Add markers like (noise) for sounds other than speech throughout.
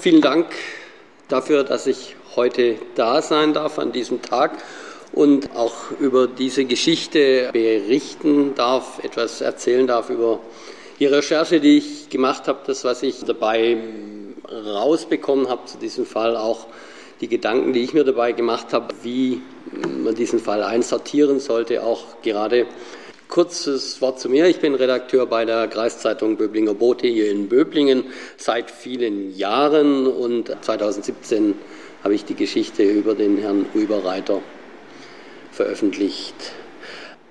Vielen Dank dafür, dass ich heute da sein darf an diesem Tag und auch über diese Geschichte berichten darf, etwas erzählen darf über die Recherche, die ich gemacht habe, das, was ich dabei rausbekommen habe zu diesem Fall, auch die Gedanken, die ich mir dabei gemacht habe, wie man diesen Fall einsortieren sollte, auch gerade Kurzes Wort zu mir. Ich bin Redakteur bei der Kreiszeitung Böblinger Bote hier in Böblingen seit vielen Jahren und 2017 habe ich die Geschichte über den Herrn Rüberreiter veröffentlicht.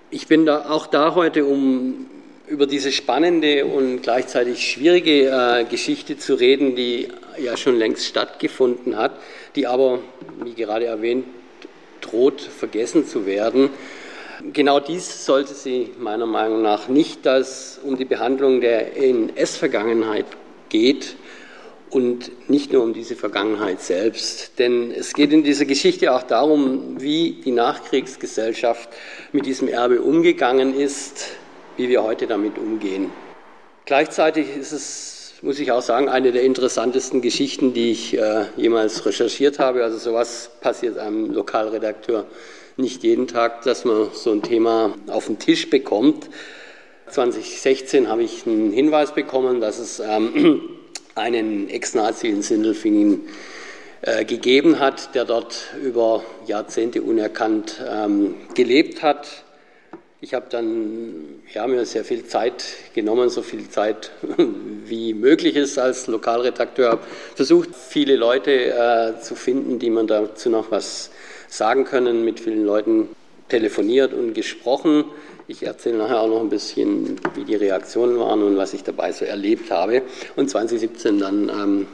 Ich bin da auch da heute, um über diese spannende und gleichzeitig schwierige äh, Geschichte zu reden, die ja schon längst stattgefunden hat, die aber, wie gerade erwähnt, droht vergessen zu werden. Genau dies sollte sie meiner Meinung nach nicht, dass es um die Behandlung der NS-Vergangenheit geht und nicht nur um diese Vergangenheit selbst. Denn es geht in dieser Geschichte auch darum, wie die Nachkriegsgesellschaft mit diesem Erbe umgegangen ist, wie wir heute damit umgehen. Gleichzeitig ist es, muss ich auch sagen, eine der interessantesten Geschichten, die ich äh, jemals recherchiert habe. Also sowas passiert einem Lokalredakteur nicht jeden Tag, dass man so ein Thema auf den Tisch bekommt. 2016 habe ich einen Hinweis bekommen, dass es ähm, (clears throat) einen Ex-Nazi in Sindelfingen äh, gegeben hat, der dort über Jahrzehnte unerkannt ähm, gelebt hat. Ich habe dann ja, mir sehr viel Zeit genommen, so viel Zeit (laughs) wie möglich ist als Lokalredakteur. Versucht, viele Leute äh, zu finden, die man dazu noch was sagen können, mit vielen Leuten telefoniert und gesprochen. Ich erzähle nachher auch noch ein bisschen, wie die Reaktionen waren und was ich dabei so erlebt habe. Und 2017 dann ähm,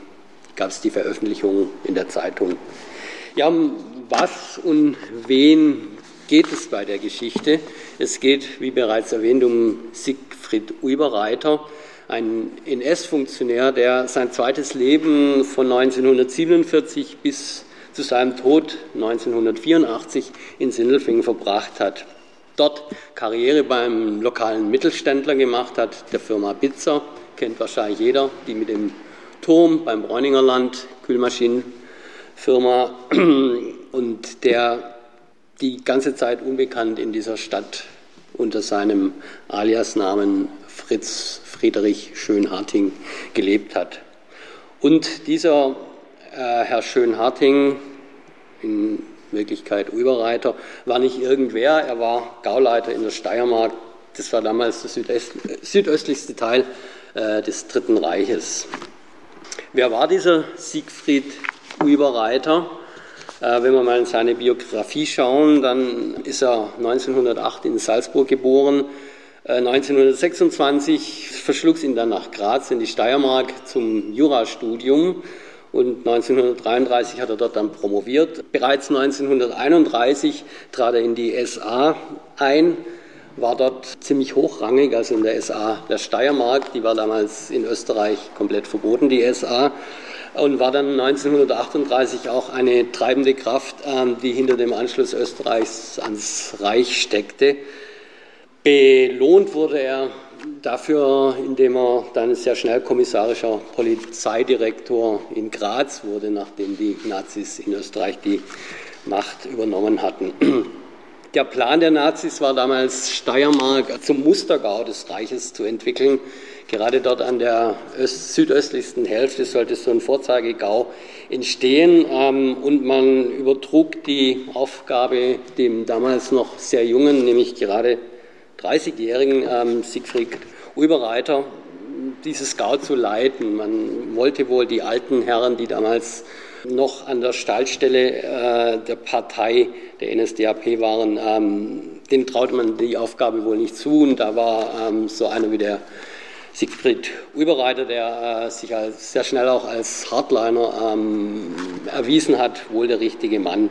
gab es die Veröffentlichung in der Zeitung. Ja, um was und wen geht es bei der Geschichte? Es geht, wie bereits erwähnt, um Siegfried Uiberreiter, ein NS-Funktionär, der sein zweites Leben von 1947 bis zu seinem Tod 1984 in Sindelfingen verbracht hat. Dort Karriere beim lokalen Mittelständler gemacht hat, der Firma Bitzer, kennt wahrscheinlich jeder, die mit dem Turm beim Bräuninger Land, Kühlmaschinenfirma, (clears throat) und der die ganze Zeit unbekannt in dieser Stadt unter seinem Aliasnamen Fritz Friedrich Schönharting gelebt hat. Und dieser Herr Schönharting, in Wirklichkeit Überreiter, war nicht irgendwer, er war Gauleiter in der Steiermark. Das war damals der Südöst, südöstlichste Teil äh, des Dritten Reiches. Wer war dieser Siegfried Überreiter? Äh, wenn wir mal in seine Biografie schauen, dann ist er 1908 in Salzburg geboren. 1926 verschlug es ihn dann nach Graz in die Steiermark zum Jurastudium und 1933 hat er dort dann promoviert. Bereits 1931 trat er in die SA ein, war dort ziemlich hochrangig, also in der SA der Steiermark, die war damals in Österreich komplett verboten, die SA, und war dann 1938 auch eine treibende Kraft, ähm, die hinter dem Anschluss Österreichs ans Reich steckte. Belohnt wurde er dafür, indem er dann sehr schnell kommissarischer Polizeidirektor in Graz wurde, nachdem die Nazis in Österreich die Macht übernommen hatten. Der Plan der Nazis war damals, Steiermark zum Mustergau des Reiches zu entwickeln. Gerade dort an der südöstlichsten Hälfte sollte so ein Vorzeigegau entstehen ähm, und man übertrug die Aufgabe dem damals noch sehr jungen, nämlich gerade 30-jährigen ähm, Siegfried Uiberreiter, dieses Scout zu leiten. Man wollte wohl die alten Herren, die damals noch an der Stallstelle äh, der Partei der NSDAP waren, ähm, denen traute man die Aufgabe wohl nicht zu. Und da war ähm, so einer wie der Siegfried Uiberreiter, der äh, sich als, sehr schnell auch als Hardliner ähm, erwiesen hat, wohl der richtige Mann.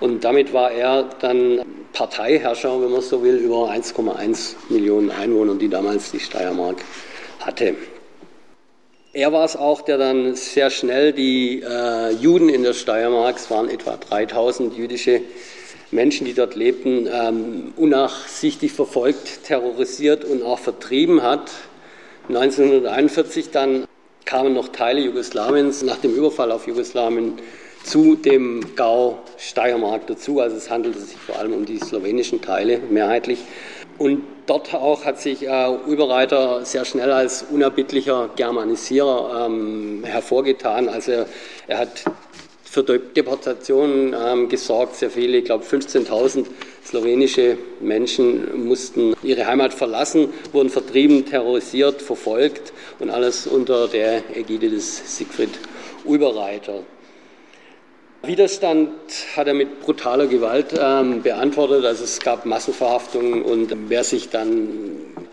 Und damit war er dann Parteiherrscher, wenn man so will, über 1,1 Millionen Einwohner, die damals die Steiermark hatte. Er war es auch, der dann sehr schnell die äh, Juden in der Steiermark, es waren etwa 3000 jüdische Menschen, die dort lebten, ähm, unnachsichtig verfolgt, terrorisiert und auch vertrieben hat. 1941 dann kamen noch Teile Jugoslawiens nach dem Überfall auf Jugoslawien zu dem Gau Steiermark dazu. Also es handelte sich vor allem um die slowenischen Teile mehrheitlich. Und dort auch hat sich äh, Überreiter sehr schnell als unerbittlicher Germanisierer ähm, hervorgetan. Also er, er hat für Deportationen ähm, gesorgt, sehr viele, ich glaube 15.000 slowenische Menschen mussten ihre Heimat verlassen, wurden vertrieben, terrorisiert, verfolgt und alles unter der Ägide des Siegfried Uberreiter. Widerstand hat er mit brutaler Gewalt ähm, beantwortet. Also es gab Massenverhaftungen und wer sich dann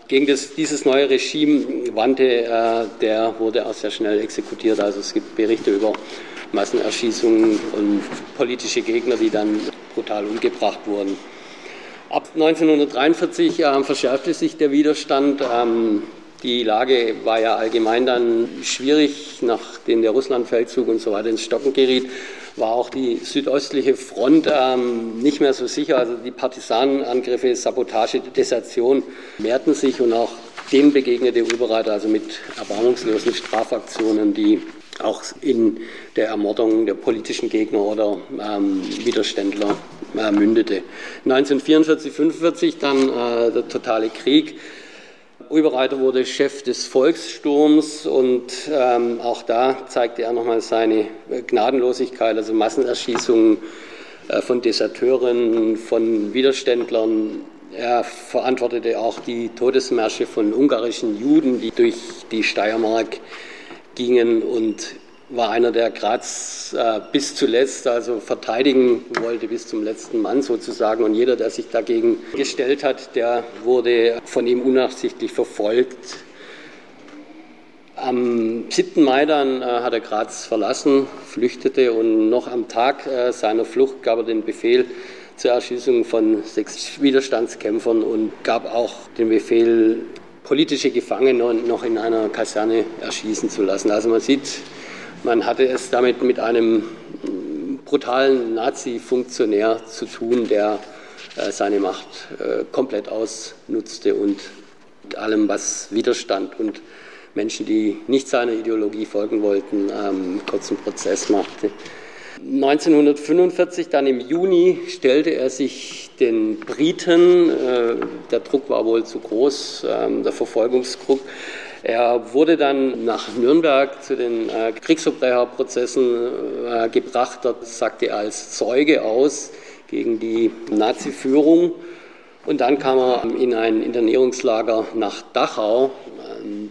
gegen das, dieses neue Regime wandte, äh, der wurde auch sehr schnell exekutiert. Also es gibt Berichte über Massenerschießungen und politische Gegner, die dann brutal umgebracht wurden. Ab 1943 äh, verschärfte sich der Widerstand. Ähm, die Lage war ja allgemein dann schwierig, nachdem der Russlandfeldzug und so weiter ins Stocken geriet war auch die südöstliche Front ähm, nicht mehr so sicher. Also die Partisanenangriffe, Sabotage, Desertion mehrten sich und auch denen begegnete Uberreiter also mit erbarmungslosen Strafaktionen, die auch in der Ermordung der politischen Gegner oder ähm, Widerständler äh, mündete. 1944, 1945 dann äh, der totale Krieg. Uberreiter wurde Chef des Volkssturms und ähm, auch da zeigte er nochmal seine Gnadenlosigkeit, also Massenerschießungen äh, von Deserteuren, von Widerständlern. Er verantwortete auch die Todesmärsche von ungarischen Juden, die durch die Steiermark gingen und war einer, der Graz äh, bis zuletzt also verteidigen wollte, bis zum letzten Mann sozusagen. Und jeder, der sich dagegen gestellt hat, der wurde von ihm unnachsichtlich verfolgt. Am 7. Mai dann äh, hat er Graz verlassen, flüchtete und noch am Tag äh, seiner Flucht gab er den Befehl zur Erschießung von sechs Widerstandskämpfern und gab auch den Befehl, politische Gefangene noch in einer Kaserne erschießen zu lassen. Also man sieht, man hatte es damit mit einem brutalen Nazi-Funktionär zu tun, der äh, seine Macht äh, komplett ausnutzte und allem, was Widerstand und Menschen, die nicht seiner Ideologie folgen wollten, ähm, kurzen Prozess machte. 1945, dann im Juni, stellte er sich den Briten. Äh, der Druck war wohl zu groß, ähm, der Verfolgungsdruck. Er wurde dann nach Nürnberg zu den äh, Kriegsverbrecherprozessen äh, gebracht. Dort sagte er als Zeuge aus gegen die Nazi-Führung. Und dann kam er in ein Internierungslager nach Dachau, äh,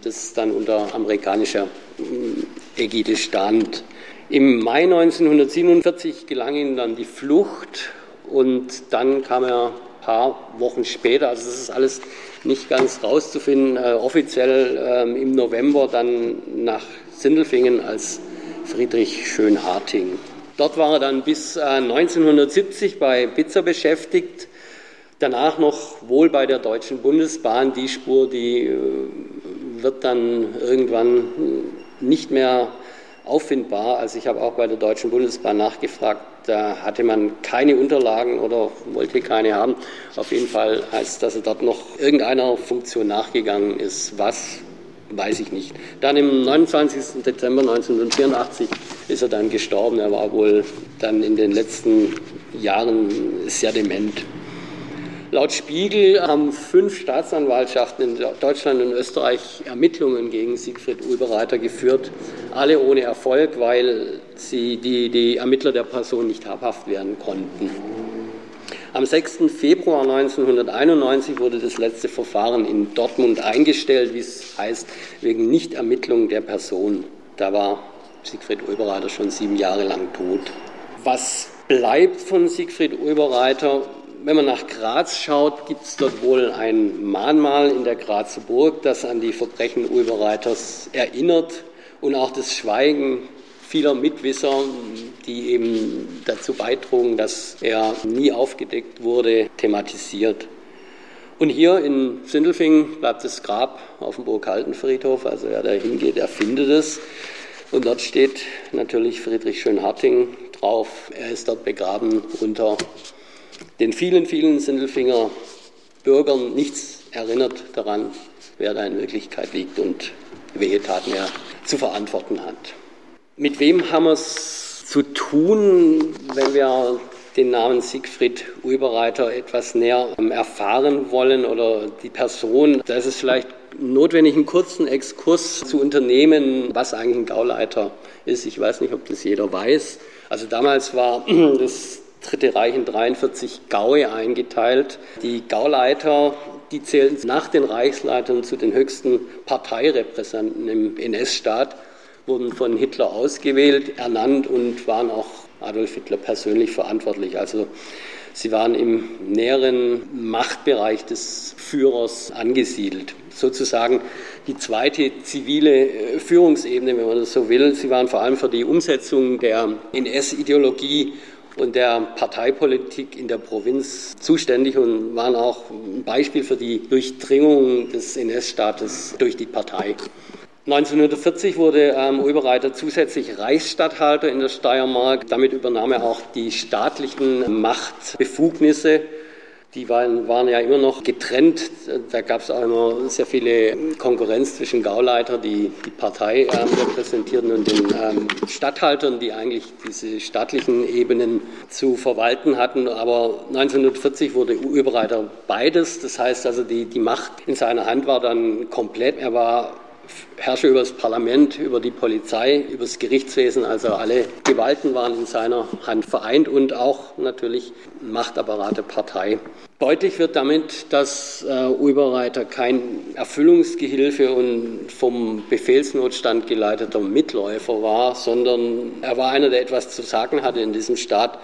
das dann unter amerikanischer äh, Ägide stand. Im Mai 1947 gelang ihm dann die Flucht und dann kam er paar Wochen später, also das ist alles nicht ganz rauszufinden, äh, offiziell äh, im November dann nach Sindelfingen als Friedrich Schönharting. Dort war er dann bis äh, 1970 bei Pizza beschäftigt, danach noch wohl bei der Deutschen Bundesbahn. Die Spur, die äh, wird dann irgendwann nicht mehr auffindbar. Also ich habe auch bei der Deutschen Bundesbahn nachgefragt, da hatte man keine Unterlagen oder wollte keine haben. Auf jeden Fall heißt, dass er dort noch irgendeiner Funktion nachgegangen ist. Was, weiß ich nicht. Dann im 29. Dezember 1984 ist er dann gestorben. Er war wohl dann in den letzten Jahren sehr dement. Laut Spiegel haben fünf Staatsanwaltschaften in Deutschland und Österreich Ermittlungen gegen Siegfried Ulbereiter geführt, alle ohne Erfolg, weil sie die, die Ermittler der Person nicht habhaft werden konnten. Am 6. Februar 1991 wurde das letzte Verfahren in Dortmund eingestellt, wie es heißt, wegen Nichtermittlung der Person. Da war Siegfried Ulbereiter schon sieben Jahre lang tot. Was bleibt von Siegfried Ulbereiter? wenn man nach Graz schaut, gibt es dort wohl ein Mahnmal in der Grazer Burg, das an die Verbrechen Ulbereiters erinnert und auch das Schweigen vieler Mitwisser, die eben dazu beitrugen, dass er nie aufgedeckt wurde, thematisiert. Und hier in Sindelfingen bleibt das Grab auf dem Burghaltenfriedhof, also wer da hingeht, der findet es. Und dort steht natürlich Friedrich Schönharting drauf. Er ist dort begraben unter den vielen, vielen Sindelfinger Bürgern nichts erinnert daran, wer da in Wirklichkeit liegt und welche Taten er zu verantworten hat. Mit wem haben wir es zu tun, wenn wir den Namen Siegfried Ulbereiter etwas näher erfahren wollen oder die Person? Da ist es vielleicht notwendig, einen kurzen Exkurs zu unternehmen, was eigentlich ein Gauleiter ist. Ich weiß nicht, ob das jeder weiß. Also damals war (clears throat) das Dritte Reich in 43 Gaue eingeteilt. Die Gauleiter, die zählen nach den Reichsleitern zu den höchsten Parteirepräsentanten im NS-Staat, wurden von Hitler ausgewählt, ernannt und waren auch Adolf Hitler persönlich verantwortlich. Also sie waren im näheren Machtbereich des Führers angesiedelt. Sozusagen die zweite zivile äh, Führungsebene, wenn man das so will. Sie waren vor allem für die Umsetzung der NS-Ideologie und der Parteipolitik in der Provinz zuständig und waren auch ein Beispiel für die Durchdringung des NS-Staates durch die Partei. 1940 wurde ähm, Oberreiter zusätzlich Reichsstatthalter in der Steiermark. Damit übernahm er auch die staatlichen Machtbefugnisse die waren, waren ja immer noch getrennt. Da gab es auch immer sehr viele Konkurrenz zwischen Gauleiter, die die Partei äh, repräsentierten, und den ähm, Statthaltern, die eigentlich diese staatlichen Ebenen zu verwalten hatten. Aber 1940 wurde Überreiter beides. Das heißt also, die, die Macht in seiner Hand war dann komplett. Er war Herrscher über das Parlament, über die Polizei, über das Gerichtswesen. Also alle Gewalten waren in seiner Hand vereint und auch natürlich Machtapparat der Partei. Deutlich wird damit, dass äh, Ulberreiter kein Erfüllungsgehilfe und vom Befehlsnotstand geleiteter Mitläufer war, sondern er war einer, der etwas zu sagen hatte in diesem Staat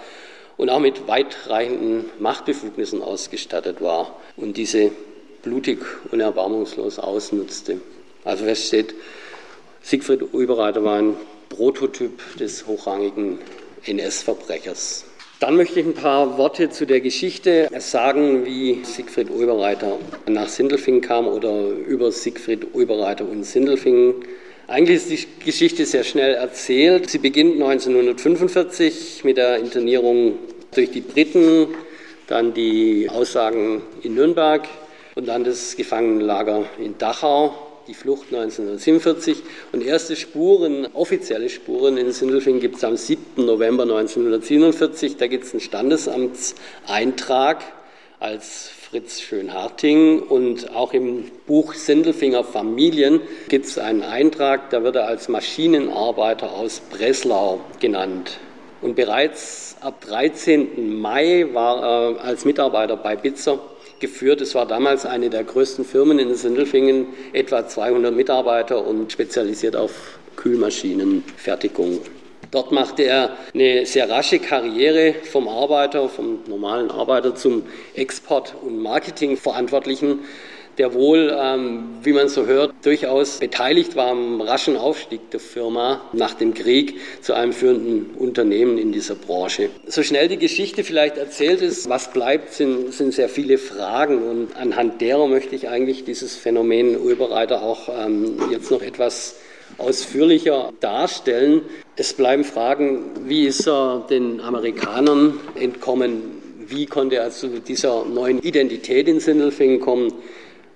und auch mit weitreichenden Machtbefugnissen ausgestattet war und diese blutig und erbarmungslos ausnutzte. Also fest steht, Siegfried Ulbereiter war ein Prototyp des hochrangigen NS-Verbrechers. Dann möchte ich ein paar Worte zu der Geschichte sagen, wie Siegfried Ulbereiter nach Sindelfingen kam oder über Siegfried Ulbereiter und Sindelfingen. Eigentlich ist die Geschichte sehr schnell erzählt. Sie beginnt 1945 mit der Internierung durch die Briten, dann die Aussagen in Nürnberg und dann das Gefangenenlager in Dachau die Flucht 1947 und erste Spuren, offizielle Spuren in Sindelfingen gibt es am 7. November 1947. Da gibt es einen Standesamtseintrag als Fritz Schönharting und auch im Buch Sindelfinger Familien gibt es einen Eintrag, da wird er als Maschinenarbeiter aus Breslau genannt. Und bereits ab 13. Mai war er als Mitarbeiter bei Bitzer geführt. Es war damals eine der größten Firmen in Sindelfingen, etwa 200 Mitarbeiter und spezialisiert auf Kühlmaschinenfertigung. Dort machte er eine sehr rasche Karriere vom Arbeiter, vom normalen Arbeiter zum Export- und Marketingverantwortlichen der wohl, ähm, wie man so hört, durchaus beteiligt war am raschen Aufstieg der Firma nach dem Krieg zu einem führenden Unternehmen in dieser Branche. So schnell die Geschichte vielleicht erzählt ist, was bleibt, sind, sind sehr viele Fragen und anhand derer möchte ich eigentlich dieses Phänomen Urbereiter auch ähm, jetzt noch etwas ausführlicher darstellen. Es bleiben Fragen, wie ist er den Amerikanern entkommen? Wie konnte er zu dieser neuen Identität in Sindelfingen kommen?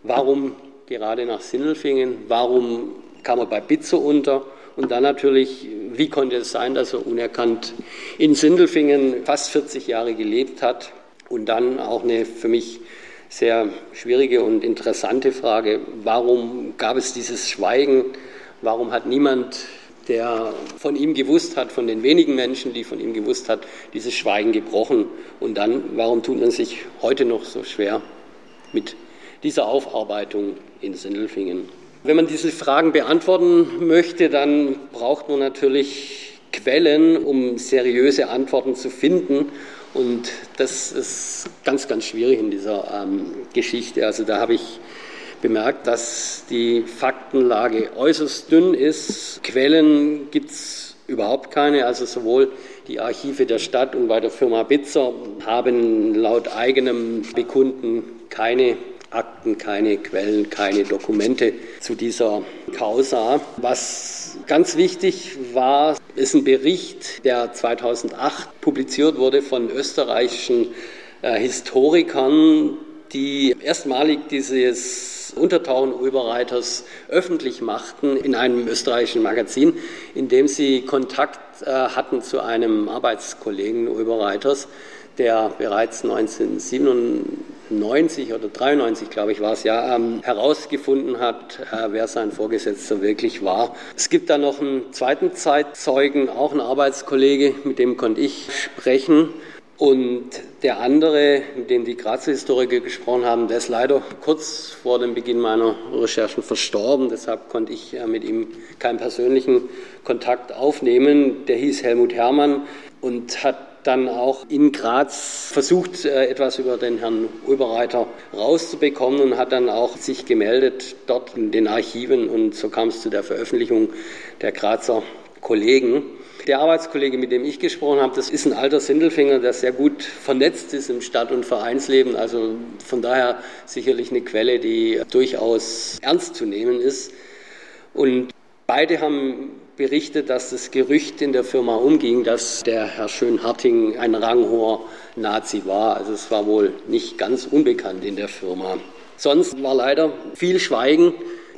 Warum gerade nach Sindelfingen? Warum kam er bei Bitze unter? Und dann natürlich, wie konnte es sein, dass er unerkannt in Sindelfingen fast 40 Jahre gelebt hat? Und dann auch eine für mich sehr schwierige und interessante Frage, warum gab es dieses Schweigen? Warum hat niemand, der von ihm gewusst hat, von den wenigen Menschen, die von ihm gewusst hat, dieses Schweigen gebrochen? Und dann, warum tut man sich heute noch so schwer mit dieser Aufarbeitung in Sindelfingen. Wenn man diese Fragen beantworten möchte, dann braucht man natürlich Quellen, um seriöse Antworten zu finden. Und das ist ganz, ganz schwierig in dieser ähm, Geschichte. Also da habe ich bemerkt, dass die Faktenlage äußerst dünn ist. Quellen gibt es überhaupt keine. Also sowohl die Archive der Stadt und bei der Firma Bitzer haben laut eigenem Bekunden keine Akten, keine Quellen, keine Dokumente zu dieser Causa. Was ganz wichtig war, ist ein Bericht, der 2008 publiziert wurde von österreichischen äh, Historikern, die erstmalig dieses Untertauchen Ulberreiters öffentlich machten in einem österreichischen Magazin, in dem sie Kontakt äh, hatten zu einem Arbeitskollegen Ulberreiters, der bereits 1997 oder 93, glaube ich, war es ja, ähm, herausgefunden hat, äh, wer sein Vorgesetzter wirklich war. Es gibt da noch einen zweiten Zeitzeugen, auch ein Arbeitskollege, mit dem konnte ich sprechen. Und der andere, mit dem die Grazer Historiker gesprochen haben, der ist leider kurz vor dem Beginn meiner Recherchen verstorben. Deshalb konnte ich äh, mit ihm keinen persönlichen Kontakt aufnehmen. Der hieß Helmut Herrmann und hat dann auch in Graz versucht, äh, etwas über den Herrn Ulbereiter rauszubekommen und hat dann auch sich gemeldet dort in den Archiven und so kam es zu der Veröffentlichung der Grazer Kollegen. Der Arbeitskollege, mit dem ich gesprochen habe, das ist ein alter Sindelfinger, der sehr gut vernetzt ist im Stadt- und Vereinsleben. Also von daher sicherlich eine Quelle, die durchaus ernst zu nehmen ist. Und beide haben berichtet, dass das Gerücht in der Firma umging, dass der Herr Schönharting ein ranghoher Nazi war. Also es war wohl nicht ganz unbekannt in der Firma. Sonst war leider viel Schweigen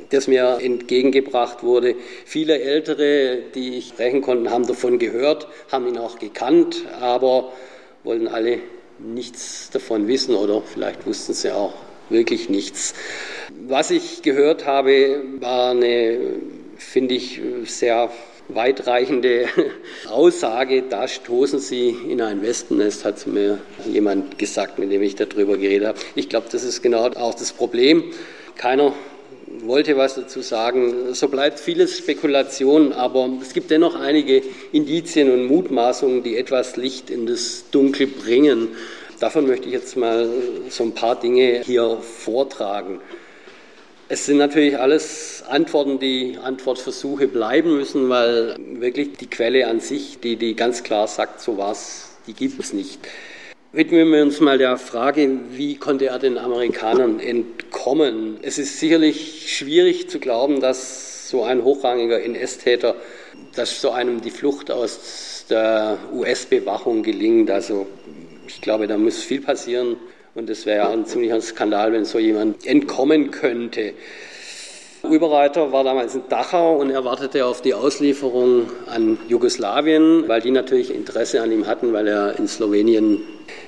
das mir entgegengebracht wurde. Viele Ältere, die ich sprechen konnte, haben davon gehört, haben ihn auch gekannt, aber wollten alle nichts davon wissen oder vielleicht wussten sie auch wirklich nichts. Was ich gehört habe, war eine finde ich, sehr weitreichende (laughs) Aussage. Da stoßen Sie in ein Wespennest, hat mir jemand gesagt, mit dem ich darüber geredet habe. Ich glaube, das ist genau auch das Problem. Keiner wollte was dazu sagen. So bleibt vieles Spekulation, aber es gibt dennoch einige Indizien und Mutmaßungen, die etwas Licht in das Dunkel bringen. Davon möchte ich jetzt mal so ein paar Dinge hier vortragen. Es sind natürlich alles Antworten, die Antwortversuche bleiben müssen, weil wirklich die Quelle an sich, die, die ganz klar sagt, so was, die gibt es nicht. Widmen wir uns mal der Frage, wie konnte er den Amerikanern entkommen? Es ist sicherlich schwierig zu glauben, dass so ein hochrangiger NS-Täter, dass so einem die Flucht aus der US-Bewachung gelingt. Also ich glaube, da muss viel passieren, und es wäre ein ziemlicher Skandal, wenn so jemand entkommen könnte. Überreiter war damals in Dachau und er wartete auf die Auslieferung an Jugoslawien, weil die natürlich Interesse an ihm hatten, weil er in Slowenien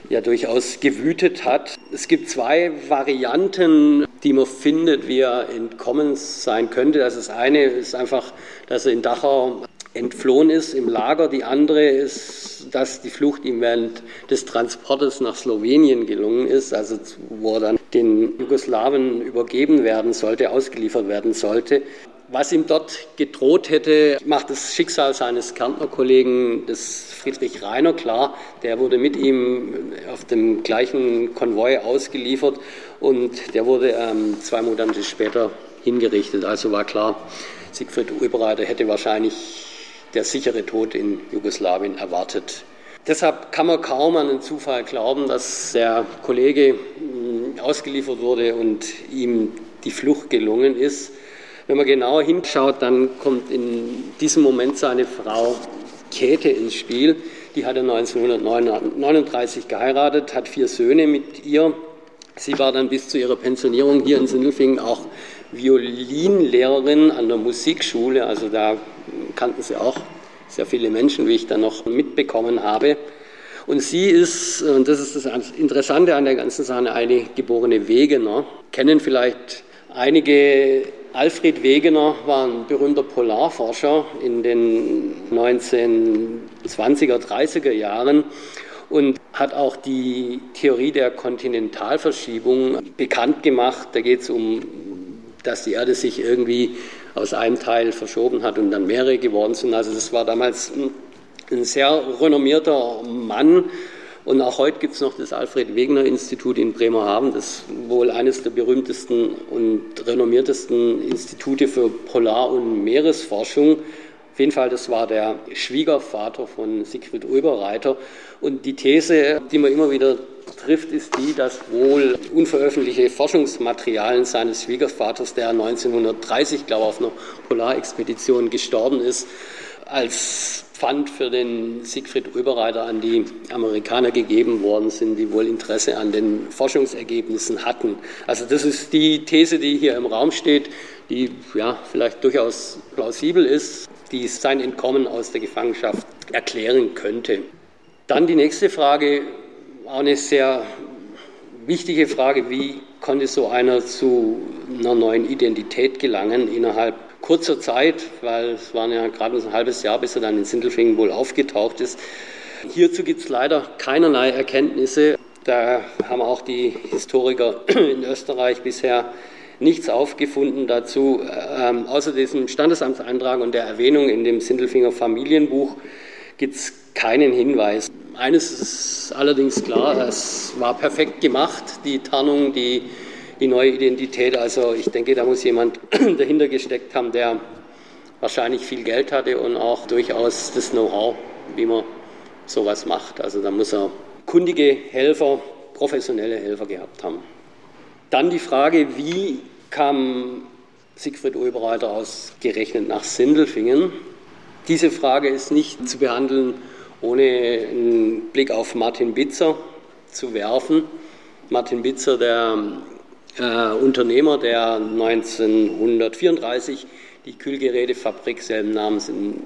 ja durchaus gewütet hat. Es gibt zwei Varianten, die man findet, wie er entkommen sein könnte. Das, ist eine ist einfach, dass er in Dachau entflohen ist im Lager. Die andere ist, dass die Flucht ihm während des Transportes nach Slowenien gelungen ist, also wo er dann den Jugoslawen übergeben werden sollte, ausgeliefert werden sollte. Was ihm dort gedroht hätte, macht das Schicksal seines Kärntnerkollegen, des Friedrich Reiner, klar. Der wurde mit ihm auf dem gleichen Konvoi ausgeliefert und der wurde ähm, zwei Monate später hingerichtet. Also war klar, Siegfried Ulbreiter hätte wahrscheinlich der sichere Tod in Jugoslawien erwartet. Deshalb kann man kaum an den Zufall glauben, dass der Kollege hm, ausgeliefert wurde und ihm die Flucht gelungen ist. Wenn man genauer hinschaut, dann kommt in diesem Moment seine Frau Käthe ins Spiel. Die hatte 1939 geheiratet, hat vier Söhne mit ihr. Sie war dann bis zu ihrer Pensionierung hier in Sindelfingen auch Violinlehrerin an der Musikschule. Also da kannten sie auch sehr viele Menschen, wie ich dann noch mitbekommen habe. Und sie ist, und das ist das Interessante an der ganzen Sache, eine geborene Wegener. Kennen vielleicht einige Alfred Wegener war ein berühmter Polarforscher in den 1920er, 30er Jahren und hat auch die Theorie der Kontinentalverschiebung bekannt gemacht. Da geht es um, dass die Erde sich irgendwie aus einem Teil verschoben hat und dann mehrere geworden sind. Also das war damals ein sehr renommierter Mann. Und auch heute gibt es noch das Alfred Wegener Institut in Bremerhaven, das wohl eines der berühmtesten und renommiertesten Institute für Polar- und Meeresforschung. Auf jeden Fall, das war der Schwiegervater von Siegfried Ulberreiter. Und die These, die man immer wieder trifft, ist die, dass wohl unveröffentlichte Forschungsmaterialien seines Schwiegervaters, der 1930, glaube ich, auf einer Polarexpedition gestorben ist, als Pfand für den Siegfried Oeberreiter an die Amerikaner gegeben worden sind, die wohl Interesse an den Forschungsergebnissen hatten. Also das ist die These, die hier im Raum steht, die ja vielleicht durchaus plausibel ist, die sein Entkommen aus der Gefangenschaft erklären könnte. Dann die nächste Frage, auch eine sehr wichtige Frage, wie konnte so einer zu einer neuen Identität gelangen innerhalb kurzer Zeit, weil es waren ja gerade ein halbes Jahr, bis er dann in Sindelfingen wohl aufgetaucht ist. Hierzu gibt es leider keinerlei Erkenntnisse. Da haben auch die Historiker (clears throat) in Österreich bisher nichts aufgefunden dazu, ähm, außer diesem Standesamtseintrag und der Erwähnung in dem Sindelfinger Familienbuch gibt es keinen Hinweis. Eines ist allerdings klar, es war perfekt gemacht, die Tarnung, die die neue Identität. Also ich denke, da muss jemand (clears throat) dahinter gesteckt haben, der wahrscheinlich viel Geld hatte und auch durchaus das Know-how, wie man sowas macht. Also da muss er kundige Helfer, professionelle Helfer gehabt haben. Dann die Frage, wie kam Siegfried Oberreiter ausgerechnet nach Sindelfingen? Diese Frage ist nicht zu behandeln, ohne einen Blick auf Martin Bitzer zu werfen. Martin Bitzer, der äh, Unternehmer, der 1934 die Kühlgerätefabrik selben Namens in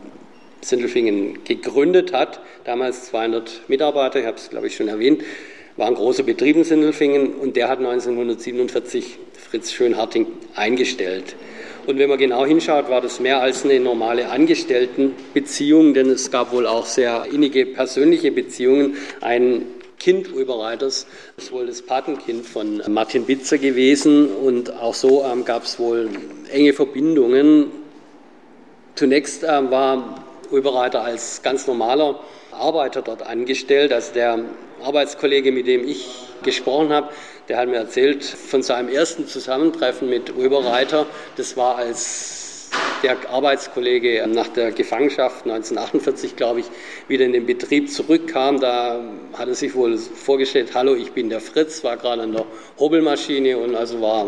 Sindelfingen gegründet hat. Damals 200 Mitarbeiter, ich habe es glaube ich schon erwähnt, war ein großer Betrieb in Sindelfingen und der hat 1947 Fritz Schönharting eingestellt. Und wenn man genau hinschaut, war das mehr als eine normale Angestelltenbeziehung, denn es gab wohl auch sehr innige persönliche Beziehungen. Ein Kind Oberreiters ist wohl das Patenkind von Martin Bitzer gewesen und auch so ähm, gab es wohl enge Verbindungen. Zunächst ähm, war Oberreiter als ganz normaler Arbeiter dort angestellt, also der Arbeitskollege, mit dem ich gesprochen habe, der hat mir erzählt von seinem ersten Zusammentreffen mit Oberreiter. Das war als der Arbeitskollege nach der Gefangenschaft 1948, glaube ich, wieder in den Betrieb zurückkam. Da hat er sich wohl vorgestellt, hallo, ich bin der Fritz, war gerade an der Hobelmaschine und also war,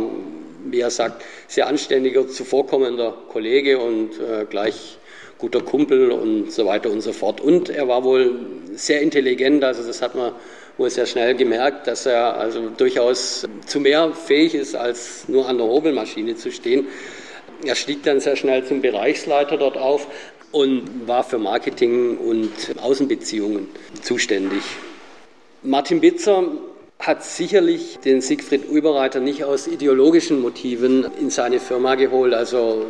wie er sagt, sehr anständiger, zuvorkommender Kollege und äh, gleich guter Kumpel und so weiter und so fort. Und er war wohl sehr intelligent, also das hat man wohl sehr schnell gemerkt, dass er also durchaus zu mehr fähig ist, als nur an der Hobelmaschine zu stehen. Er stieg dann sehr schnell zum Bereichsleiter dort auf und war für Marketing und Außenbeziehungen zuständig. Martin Bitzer hat sicherlich den Siegfried Überreiter nicht aus ideologischen Motiven in seine Firma geholt. Also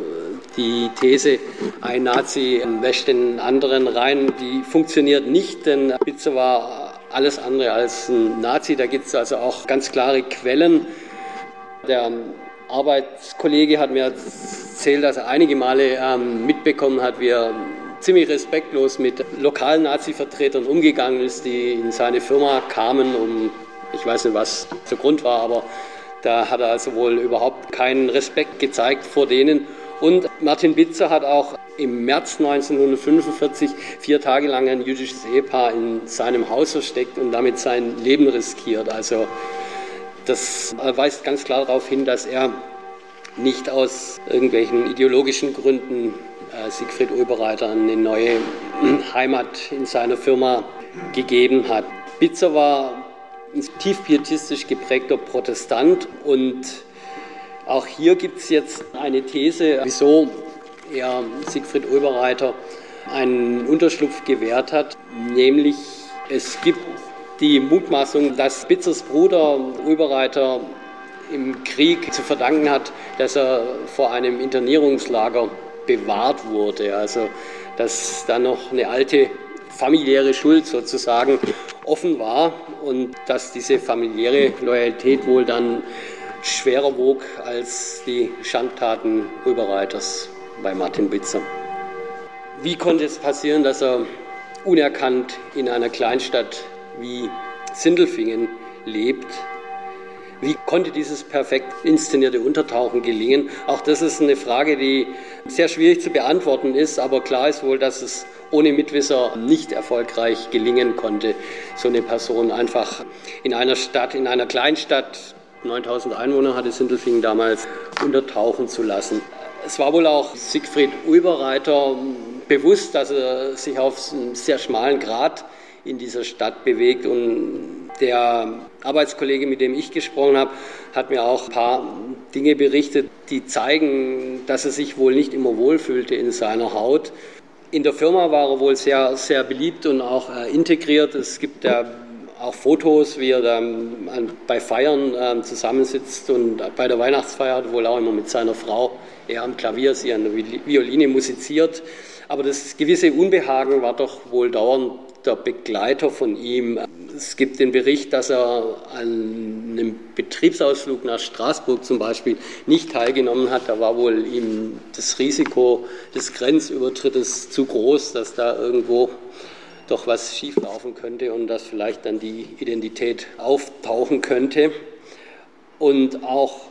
die These, ein Nazi wäscht den anderen rein, die funktioniert nicht, denn Bitzer war alles andere als ein Nazi. Da gibt es also auch ganz klare Quellen. Der Arbeitskollege hat mir erzählt, dass er einige Male ähm, mitbekommen hat, wie er ziemlich respektlos mit lokalen Nazi-Vertretern umgegangen ist, die in seine Firma kamen, um, ich weiß nicht, was der Grund war, aber da hat er also wohl überhaupt keinen Respekt gezeigt vor denen. Und Martin Bitzer hat auch im März 1945 vier Tage lang ein jüdisches Ehepaar in seinem Haus versteckt und damit sein Leben riskiert. Also das weist ganz klar darauf hin, dass er nicht aus irgendwelchen ideologischen Gründen äh, Siegfried Oberreiter eine neue (clears throat) Heimat in seiner Firma gegeben hat. Bitzer war ein tief pietistisch geprägter Protestant und auch hier gibt es jetzt eine These, wieso er Siegfried Oberreiter einen Unterschlupf gewährt hat, nämlich es gibt die Mutmaßung, dass Bitzers Bruder Oberreiter im Krieg zu verdanken hat, dass er vor einem Internierungslager bewahrt wurde. Also dass da noch eine alte familiäre Schuld sozusagen offen war und dass diese familiäre Loyalität wohl dann schwerer wog als die Schandtaten Rüberreiters bei Martin Bitzer. Wie konnte es passieren, dass er unerkannt in einer Kleinstadt wie Sindelfingen lebt? Wie konnte dieses perfekt inszenierte Untertauchen gelingen? Auch das ist eine Frage, die sehr schwierig zu beantworten ist, aber klar ist wohl, dass es ohne Mitwisser nicht erfolgreich gelingen konnte, so eine Person einfach in einer Stadt, in einer Kleinstadt, 9000 Einwohner hatte Sindelfingen damals, untertauchen zu lassen. Es war wohl auch Siegfried Ulbereiter bewusst, dass er sich auf einem sehr schmalen Grad in dieser Stadt bewegt. Und der Arbeitskollege, mit dem ich gesprochen habe, hat mir auch ein paar Dinge berichtet, die zeigen, dass er sich wohl nicht immer wohlfühlte in seiner Haut. In der Firma war er wohl sehr, sehr beliebt und auch äh, integriert. Es gibt ja auch Fotos, wie er da bei Feiern äh, zusammensitzt und bei der Weihnachtsfeier hat wohl auch immer mit seiner Frau, er am Klavier, sie an der Violine musiziert. Aber das gewisse Unbehagen war doch wohl dauernd der Begleiter von ihm. Es gibt den Bericht, dass er an einem Betriebsausflug nach Straßburg zum Beispiel nicht teilgenommen hat. Da war wohl ihm das Risiko des Grenzübertrittes zu groß, dass da irgendwo doch was schieflaufen könnte und dass vielleicht dann die Identität auftauchen könnte. Und auch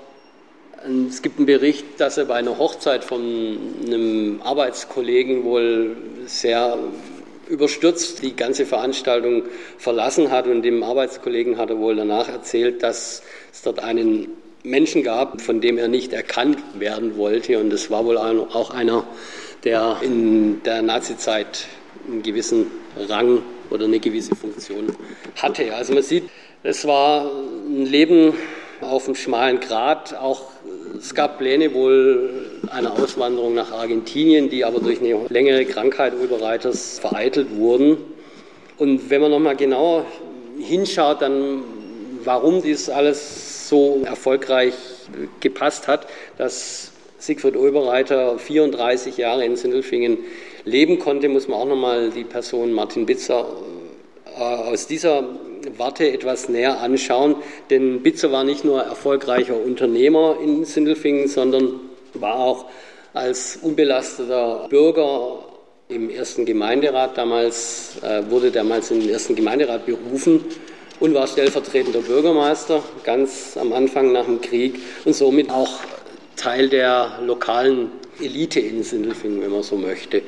es gibt einen Bericht, dass er bei einer Hochzeit von einem Arbeitskollegen wohl sehr überstürzt die ganze Veranstaltung verlassen hat und dem Arbeitskollegen hat er wohl danach erzählt, dass es dort einen Menschen gab, von dem er nicht erkannt werden wollte und das war wohl auch einer, der in der Nazizeit einen gewissen Rang oder eine gewisse Funktion hatte. Also man sieht, es war ein Leben auf einem schmalen Grat, auch es gab Pläne wohl einer Auswanderung nach Argentinien, die aber durch eine längere Krankheit Ulbereiters vereitelt wurden. Und wenn man nochmal genauer hinschaut, dann warum dies alles so erfolgreich gepasst hat, dass Siegfried Ulbereiter 34 Jahre in Sindelfingen leben konnte, muss man auch nochmal die Person Martin Bitzer äh, aus dieser Warte etwas näher anschauen. Denn Bitzer war nicht nur erfolgreicher Unternehmer in Sindelfingen, sondern war auch als unbelasteter Bürger im ersten Gemeinderat damals, äh, wurde damals in den ersten Gemeinderat berufen und war stellvertretender Bürgermeister ganz am Anfang nach dem Krieg und somit auch Teil der lokalen Elite in Sindelfingen, wenn man so möchte.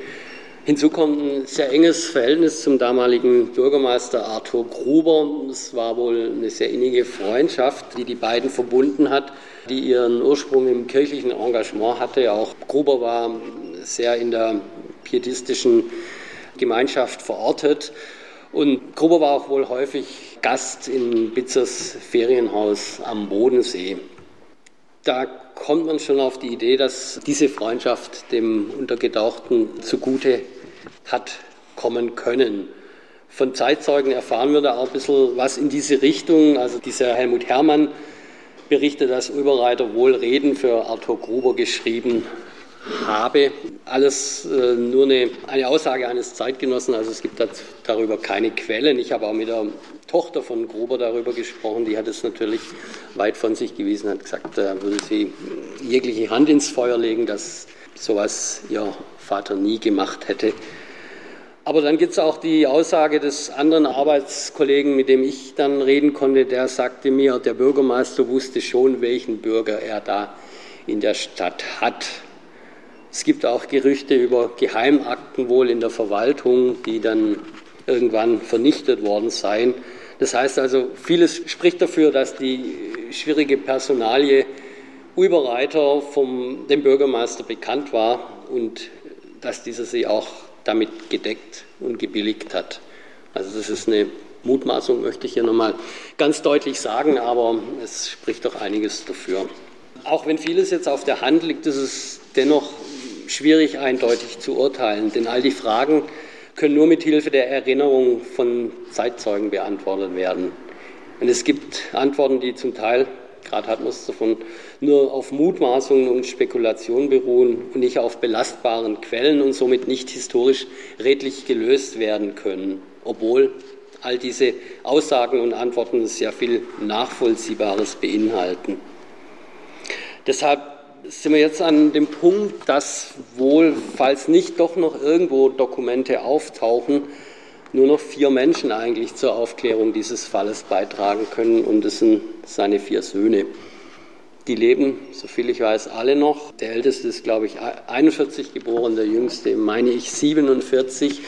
Hinzu kommt ein sehr enges Verhältnis zum damaligen Bürgermeister Arthur Gruber. Es war wohl eine sehr innige Freundschaft, die die beiden verbunden hat, die ihren Ursprung im kirchlichen Engagement hatte. Auch Gruber war sehr in der pietistischen Gemeinschaft verortet. Und Gruber war auch wohl häufig Gast in Bitzers Ferienhaus am Bodensee. Da kommt man schon auf die Idee, dass diese Freundschaft dem Untergetauchten zugute hat kommen können. Von Zeitzeugen erfahren wir da auch ein bisschen was in diese Richtung. Also dieser Helmut Herrmann berichtet, dass Ulberreiter wohl Reden für Arthur Gruber geschrieben habe. Alles äh, nur eine, eine, Aussage eines Zeitgenossen, also es gibt darüber keine Quellen. Ich habe auch mit der Tochter von Gruber darüber gesprochen, die hat es natürlich weit von sich gewiesen, hat gesagt, da würde sie jegliche Hand ins Feuer legen, dass sowas ihr Vater nie gemacht hätte. Aber dann gibt es auch die Aussage des anderen Arbeitskollegen, mit dem ich dann reden konnte, der sagte mir, der Bürgermeister wusste schon, welchen Bürger er da in der Stadt hat. Es gibt auch Gerüchte über Geheimakten wohl in der Verwaltung, die dann irgendwann vernichtet worden seien. Das heißt also, vieles spricht dafür, dass die schwierige Personalie Überreiter vom dem Bürgermeister bekannt war und dass dieser sie auch damit gedeckt und gebilligt hat. Also das ist eine Mutmaßung, möchte ich hier nochmal ganz deutlich sagen, aber es spricht doch einiges dafür. Auch wenn vieles jetzt auf der Hand liegt, ist es dennoch schwierig eindeutig zu urteilen, denn all die Fragen können nur mit Hilfe der Erinnerung von Zeitzeugen beantwortet werden. Und es gibt Antworten, die zum Teil, gerade hat man es davon, nur auf Mutmaßungen und Spekulationen beruhen und nicht auf belastbaren Quellen und somit nicht historisch redlich gelöst werden können, obwohl all diese Aussagen und Antworten sehr viel Nachvollziehbares beinhalten. Deshalb sind wir jetzt an dem Punkt, dass wohl, falls nicht doch noch irgendwo Dokumente auftauchen, nur noch vier Menschen eigentlich zur Aufklärung dieses Falles beitragen können und das sind seine vier Söhne. Die leben, soviel ich weiß, alle noch. Der älteste ist, glaube ich, 41 geboren, der jüngste, meine ich, 47.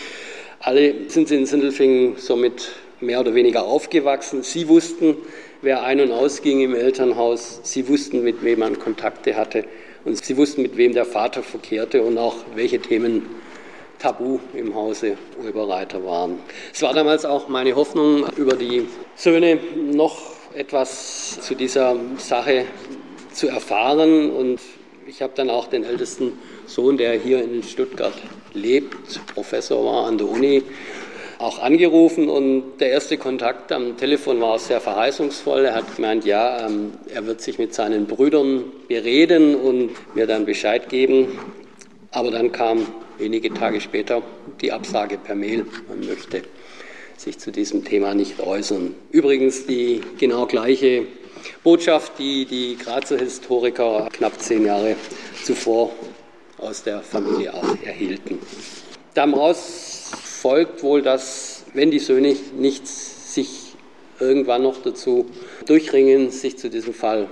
Alle sind in Sindelfingen somit mehr oder weniger aufgewachsen. Sie wussten, wer ein- und ausging im Elternhaus. Sie wussten, mit wem man Kontakte hatte. Und sie wussten, mit wem der Vater verkehrte und auch welche Themen tabu im Hause Ulberreiter waren. Es war damals auch meine Hoffnung, über die Söhne noch etwas zu dieser Sache zu erfahren. Und ich habe dann auch den ältesten Sohn, der hier in Stuttgart lebt, Professor war an der Uni, auch angerufen und der erste Kontakt am Telefon war sehr verheißungsvoll. Er hat gemeint, ja, ähm, er wird sich mit seinen Brüdern bereden und mir dann Bescheid geben. Aber dann kam wenige Tage später die Absage per Mail. Man möchte sich zu diesem Thema nicht äußern. Übrigens die genau gleiche Botschaft, die die Grazer Historiker knapp zehn Jahre zuvor aus der Familie auch erhielten. Daraus folgt wohl, dass wenn die Söhne nicht sich irgendwann noch dazu durchringen, sich zu diesem Fall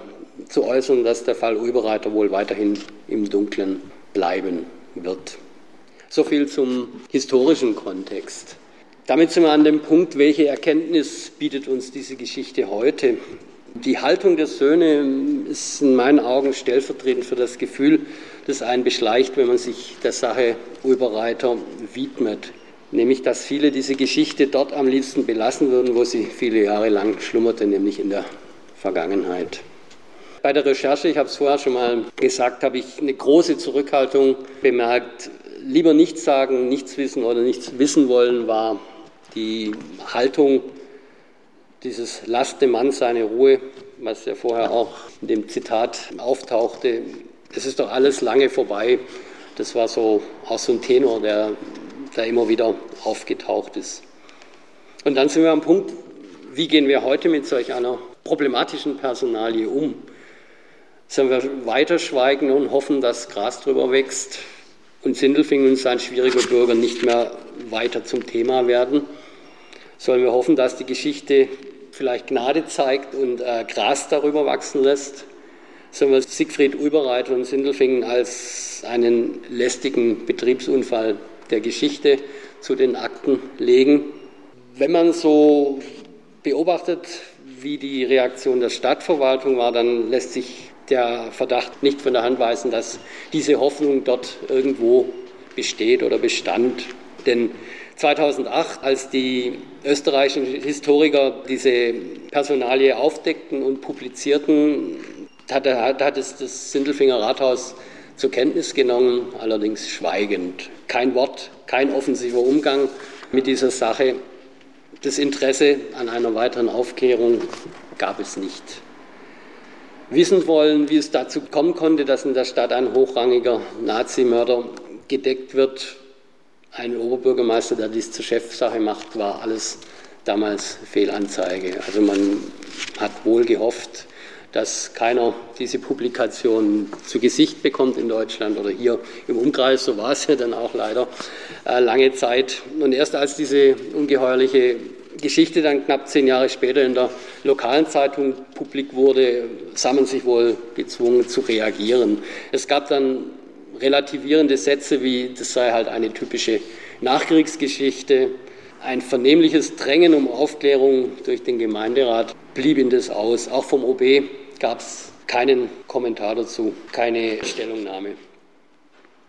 zu äußern, dass der Fall Ulbereiter wohl weiterhin im Dunkeln bleiben wird. So viel zum historischen Kontext. Damit sind wir an dem Punkt, welche Erkenntnis bietet uns diese Geschichte heute? Die Haltung der Söhne ist in meinen Augen stellvertretend für das Gefühl, das einen beschleicht, wenn man sich der Sache Ulberreiter widmet. Nämlich, dass viele diese Geschichte dort am liebsten belassen würden, wo sie viele Jahre lang schlummerte, nämlich in der Vergangenheit. Bei der Recherche, ich habe es vorher schon mal gesagt, habe ich eine große Zurückhaltung bemerkt. Lieber nichts sagen, nichts wissen oder nichts wissen wollen war die Haltung dieses Lasst dem Mann seine Ruhe, was ja vorher auch in dem Zitat auftauchte, es ist doch alles lange vorbei. Das war so auch so ein Tenor, der, der immer wieder aufgetaucht ist. Und dann sind wir am Punkt, wie gehen wir heute mit solch einer problematischen Personalie um? Sollen wir weiter schweigen und hoffen, dass Gras drüber wächst und Sindelfingen und sein schwieriger Bürger nicht mehr weiter zum Thema werden? sollen wir hoffen, dass die Geschichte vielleicht Gnade zeigt und äh, Gras darüber wachsen lässt. Sollen wir Siegfried Uberreiter und Sindelfingen als einen lästigen Betriebsunfall der Geschichte zu den Akten legen. Wenn man so beobachtet, wie die Reaktion der Stadtverwaltung war, dann lässt sich der Verdacht nicht von der Hand weisen, dass diese Hoffnung dort irgendwo besteht oder bestand. Denn 2008, als die österreichischen Historiker diese Personalie aufdeckten und publizierten, hat, hat es das Sindelfinger Rathaus zur Kenntnis genommen, allerdings schweigend. Kein Wort, kein offensiver Umgang mit dieser Sache. Das Interesse an einer weiteren Aufklärung gab es nicht. Wissen wollen, wie es dazu kommen konnte, dass in der Stadt ein hochrangiger Nazimörder gedeckt wird, ein Oberbürgermeister, der dies zur Chefsache macht, war alles damals Fehlanzeige. Also man hat wohl gehofft, dass keiner diese Publikation zu Gesicht bekommt in Deutschland oder hier im Umkreis. So war es ja dann auch leider äh, lange Zeit. Und erst als diese ungeheuerliche Geschichte dann knapp zehn Jahre später in der lokalen Zeitung publik wurde, sah man sich wohl gezwungen zu reagieren. Es gab dann relativierende Sätze wie, das sei halt eine typische Nachkriegsgeschichte. Ein vernehmliches Drängen um Aufklärung durch den Gemeinderat blieb in das aus. Auch vom OB gab es keinen Kommentar dazu, keine Stellungnahme.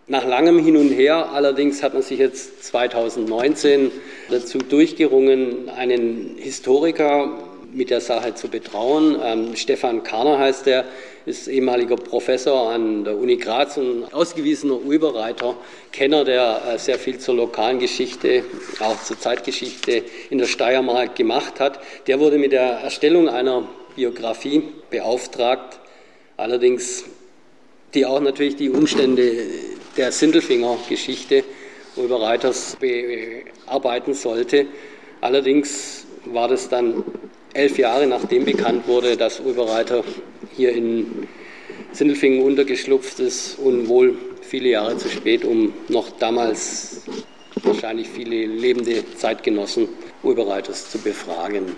Nach langem Hin und Her allerdings hat man sich jetzt 2019 dazu durchgerungen, einen Historiker mit der Sache zu betrauen. Ähm, Stefan Karner heißt er, ist ehemaliger Professor an der Uni Graz und ausgewiesener Urbereiter, Kenner, der äh, sehr viel zur lokalen Geschichte, auch zur Zeitgeschichte in der Steiermark gemacht hat. Der wurde mit der Erstellung einer Biografie beauftragt, allerdings die auch natürlich die Umstände der Sindelfinger-Geschichte Urbereiters bearbeiten sollte. Allerdings war das dann elf Jahre nachdem bekannt wurde, dass Ulbereiter hier in Sindelfingen untergeschlupft ist und wohl viele Jahre zu spät, um noch damals wahrscheinlich viele lebende Zeitgenossen Urbereiters zu befragen.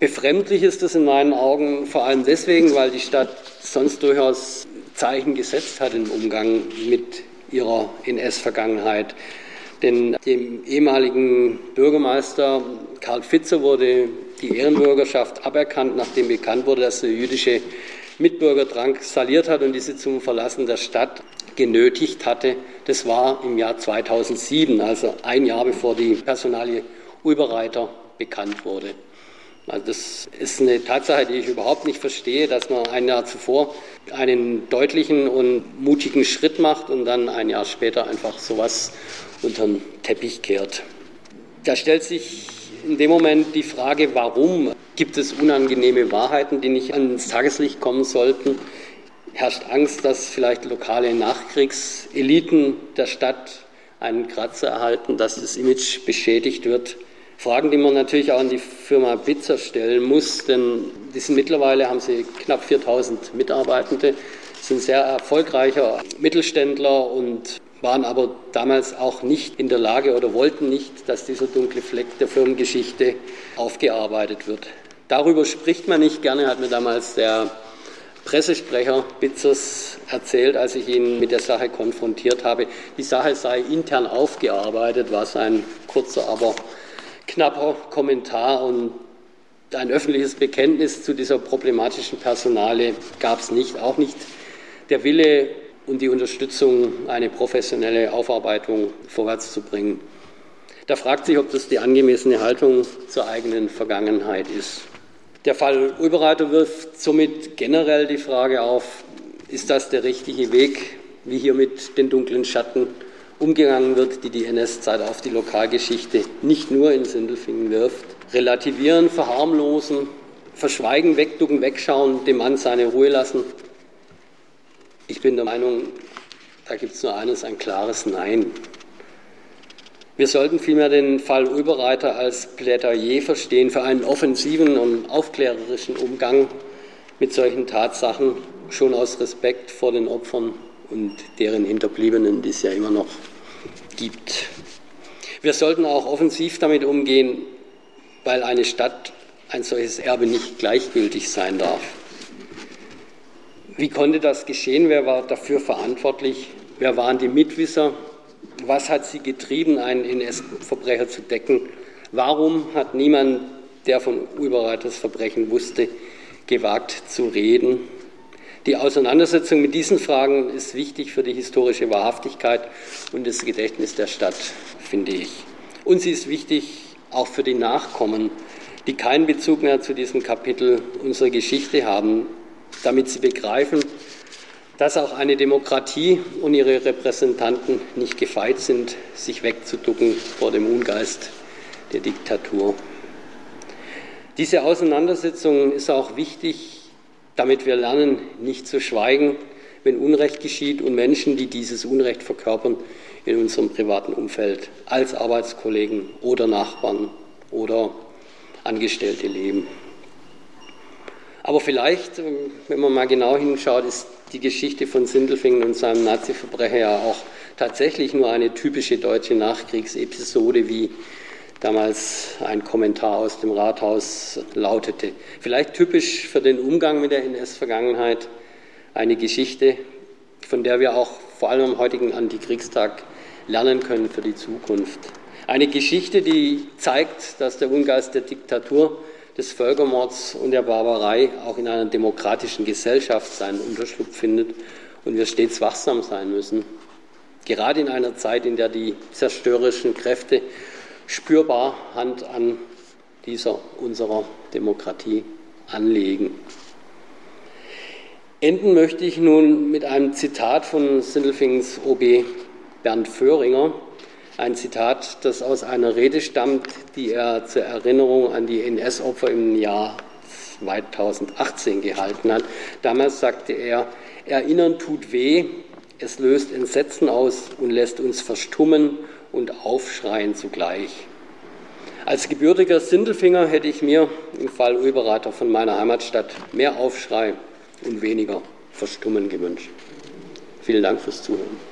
Befremdlich ist es in meinen Augen vor allem deswegen, weil die Stadt sonst durchaus Zeichen gesetzt hat im Umgang mit ihrer NS-Vergangenheit. Denn dem ehemaligen Bürgermeister Karl Fitzer wurde die Ehrenbürgerschaft aberkannt, nachdem bekannt wurde, dass der jüdische Mitbürger drangsaliert hat und diese zum Verlassen der Stadt genötigt hatte. Das war im Jahr 2007, also ein Jahr bevor die Personalie Ulbereiter bekannt wurde. Also das ist eine Tatsache, die ich überhaupt nicht verstehe, dass man ein Jahr zuvor einen deutlichen und mutigen Schritt macht und dann ein Jahr später einfach sowas unter den Teppich kehrt. Da stellt sich in dem Moment die Frage, warum gibt es unangenehme Wahrheiten, die nicht ans Tageslicht kommen sollten? Herrscht Angst, dass vielleicht lokale Nachkriegseliten der Stadt einen Kratzer erhalten, dass das Image beschädigt wird? Fragen, die man natürlich auch an die Firma Bitzer stellen muss, denn die sind mittlerweile, haben sie knapp 4000 Mitarbeitende, sind sehr erfolgreicher Mittelständler und waren aber damals auch nicht in der Lage oder wollten nicht, dass dieser dunkle Fleck der Firmengeschichte aufgearbeitet wird. Darüber spricht man nicht gerne, hat mir damals der Pressesprecher Bitzers erzählt, als ich ihn mit der Sache konfrontiert habe. Die Sache sei intern aufgearbeitet, war sein kurzer, aber knapper Kommentar und ein öffentliches Bekenntnis zu dieser problematischen Personale gab es nicht, auch nicht der Wille und die Unterstützung, eine professionelle Aufarbeitung vorwärts zu bringen. Da fragt sich, ob das die angemessene Haltung zur eigenen Vergangenheit ist. Der Fall Ulbereiter wirft somit generell die Frage auf, ist das der richtige Weg, wie hier mit den dunklen Schatten umgegangen wird, die die NS-Zeit auf die Lokalgeschichte nicht nur in Sindelfingen wirft. Relativieren, verharmlosen, verschweigen, wegducken, wegschauen, dem Mann seine Ruhe lassen. Ich bin der Meinung, da gibt es nur eines, ein klares Nein. Wir sollten vielmehr den Fall Ulbereiter als Plädoyer verstehen für einen offensiven und aufklärerischen Umgang mit solchen Tatsachen, schon aus Respekt vor den Opfern und deren Hinterbliebenen, die es ja immer noch gibt. Wir sollten auch offensiv damit umgehen, weil eine Stadt ein solches Erbe nicht gleichgültig sein darf. Wie konnte das geschehen? Wer war dafür verantwortlich? Wer waren die Mitwisser? Was hat sie getrieben, einen NS-Verbrecher zu decken? Warum hat niemand, der von Ulbereiters Verbrechen wusste, gewagt zu reden? Die Auseinandersetzung mit diesen Fragen ist wichtig für die historische Wahrhaftigkeit und das Gedächtnis der Stadt, finde ich. Und sie ist wichtig auch für die Nachkommen, die keinen Bezug mehr zu diesem Kapitel unserer Geschichte haben, damit sie begreifen, dass auch eine Demokratie und ihre Repräsentanten nicht gefeit sind, sich wegzuducken vor dem Ungeist der Diktatur. Diese Auseinandersetzung ist auch wichtig damit wir lernen, nicht zu schweigen, wenn Unrecht geschieht und Menschen, die dieses Unrecht verkörpern, in unserem privaten Umfeld als Arbeitskollegen oder Nachbarn oder Angestellte leben. Aber vielleicht, äh, wenn man mal genau hinschaut, ist die Geschichte von Sindelfingen und seinem Nazi-Verbrecher ja auch tatsächlich nur eine typische deutsche Nachkriegsepisode, wie damals ein Kommentar aus dem Rathaus lautete. Vielleicht typisch für den Umgang mit der NS-Vergangenheit eine Geschichte, von der wir auch vor allem am heutigen Antikriegstag lernen können für die Zukunft. Eine Geschichte, die zeigt, dass der Ungeist der Diktatur, des Völkermords und der Barbarei auch in einer demokratischen Gesellschaft seinen Unterschlupf findet und wir stets wachsam sein müssen. Gerade in einer Zeit, in der die zerstörerischen Kräfte spürbar Hand an dieser unserer Demokratie anlegen. Enden möchte ich nun mit einem Zitat von Sindelfingens OB Bernd Föhringer, ein Zitat, das aus einer Rede stammt, die er zur Erinnerung an die NS-Opfer im Jahr 2018 gehalten hat. Damals sagte er, Erinnern tut weh, es löst Entsetzen aus und lässt uns verstummen und aufschreien zugleich. Als gebürtiger Sindelfinger hätte ich mir im Fall Ulberater von meiner Heimatstadt mehr Aufschrei und weniger Verstummen gewünscht. Vielen Dank fürs Zuhören.